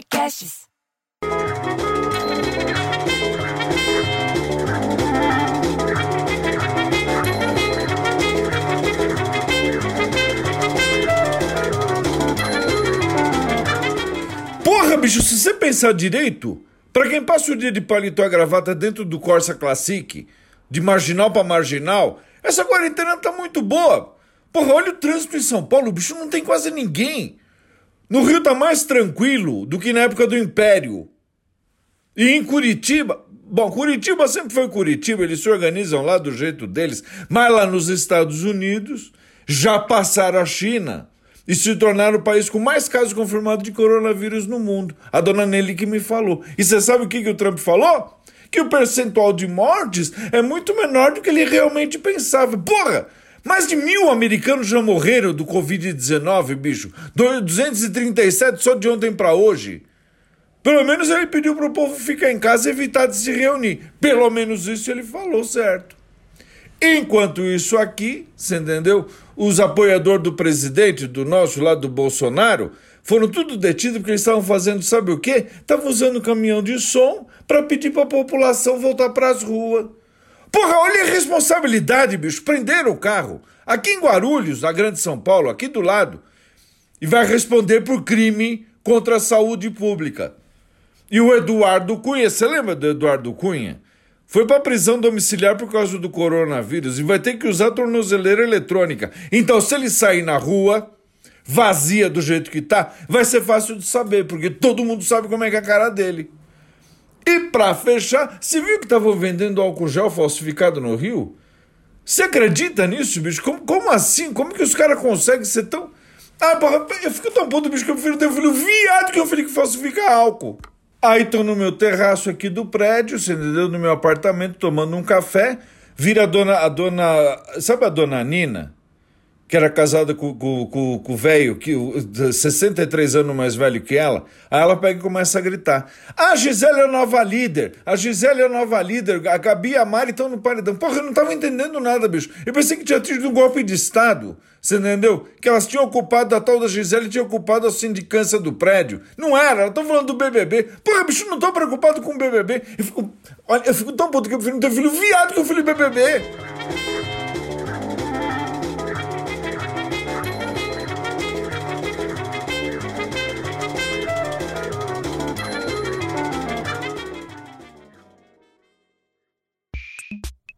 Podcasts. Porra, bicho, se você pensar direito, pra quem passa o dia de paletó e gravata dentro do Corsa Classic, de marginal pra marginal, essa quarentena tá muito boa. Porra, olha o trânsito em São Paulo, bicho, não tem quase ninguém. No Rio tá mais tranquilo do que na época do Império. E em Curitiba, bom, Curitiba sempre foi Curitiba, eles se organizam lá do jeito deles, mas lá nos Estados Unidos já passaram a China e se tornaram o país com mais casos confirmados de coronavírus no mundo. A dona Nelly que me falou. E você sabe o que, que o Trump falou? Que o percentual de mortes é muito menor do que ele realmente pensava. Porra! Mais de mil americanos já morreram do Covid-19, bicho. 237 só de ontem para hoje. Pelo menos ele pediu pro povo ficar em casa e evitar de se reunir. Pelo menos isso ele falou certo. Enquanto isso aqui, você entendeu? Os apoiadores do presidente, do nosso lado do Bolsonaro, foram tudo detidos porque eles estavam fazendo, sabe o quê? Estavam usando caminhão de som para pedir para a população voltar para as ruas. Porra, olha a responsabilidade, bicho. Prenderam o carro. Aqui em Guarulhos, na Grande São Paulo, aqui do lado. E vai responder por crime contra a saúde pública. E o Eduardo Cunha, você lembra do Eduardo Cunha? Foi para prisão domiciliar por causa do coronavírus e vai ter que usar tornozeleira eletrônica. Então, se ele sair na rua, vazia do jeito que tá, vai ser fácil de saber, porque todo mundo sabe como é que é a cara dele. E para fechar, você viu que estavam vendendo álcool gel falsificado no Rio? Você acredita nisso, bicho? Como, como assim? Como que os caras conseguem ser tão. Ah, porra, eu fico tão puto, bicho, que eu prefiro ter um filho viado que um filho que falsifica álcool. Aí tô no meu terraço aqui do prédio, você entendeu? No meu apartamento, tomando um café. Vira a dona. A dona sabe a dona Nina? Que era casada com o com, com, com velho, que 63 anos mais velho que ela, aí ela pega e começa a gritar: Ah, a Gisele é a nova líder, a Gisele é a nova líder, a Gabi e a Mari estão no paredão. Porra, eu não tava entendendo nada, bicho. Eu pensei que tinha tido um golpe de Estado, você entendeu? Que elas tinham ocupado, a tal da Gisele tinha ocupado a sindicância do prédio. Não era, elas estão falando do BBB. Porra, bicho, não tô preocupado com o BBB. Eu fico, olha, eu fico tão puto que eu prefiro não ter filho viado que o filho BBB.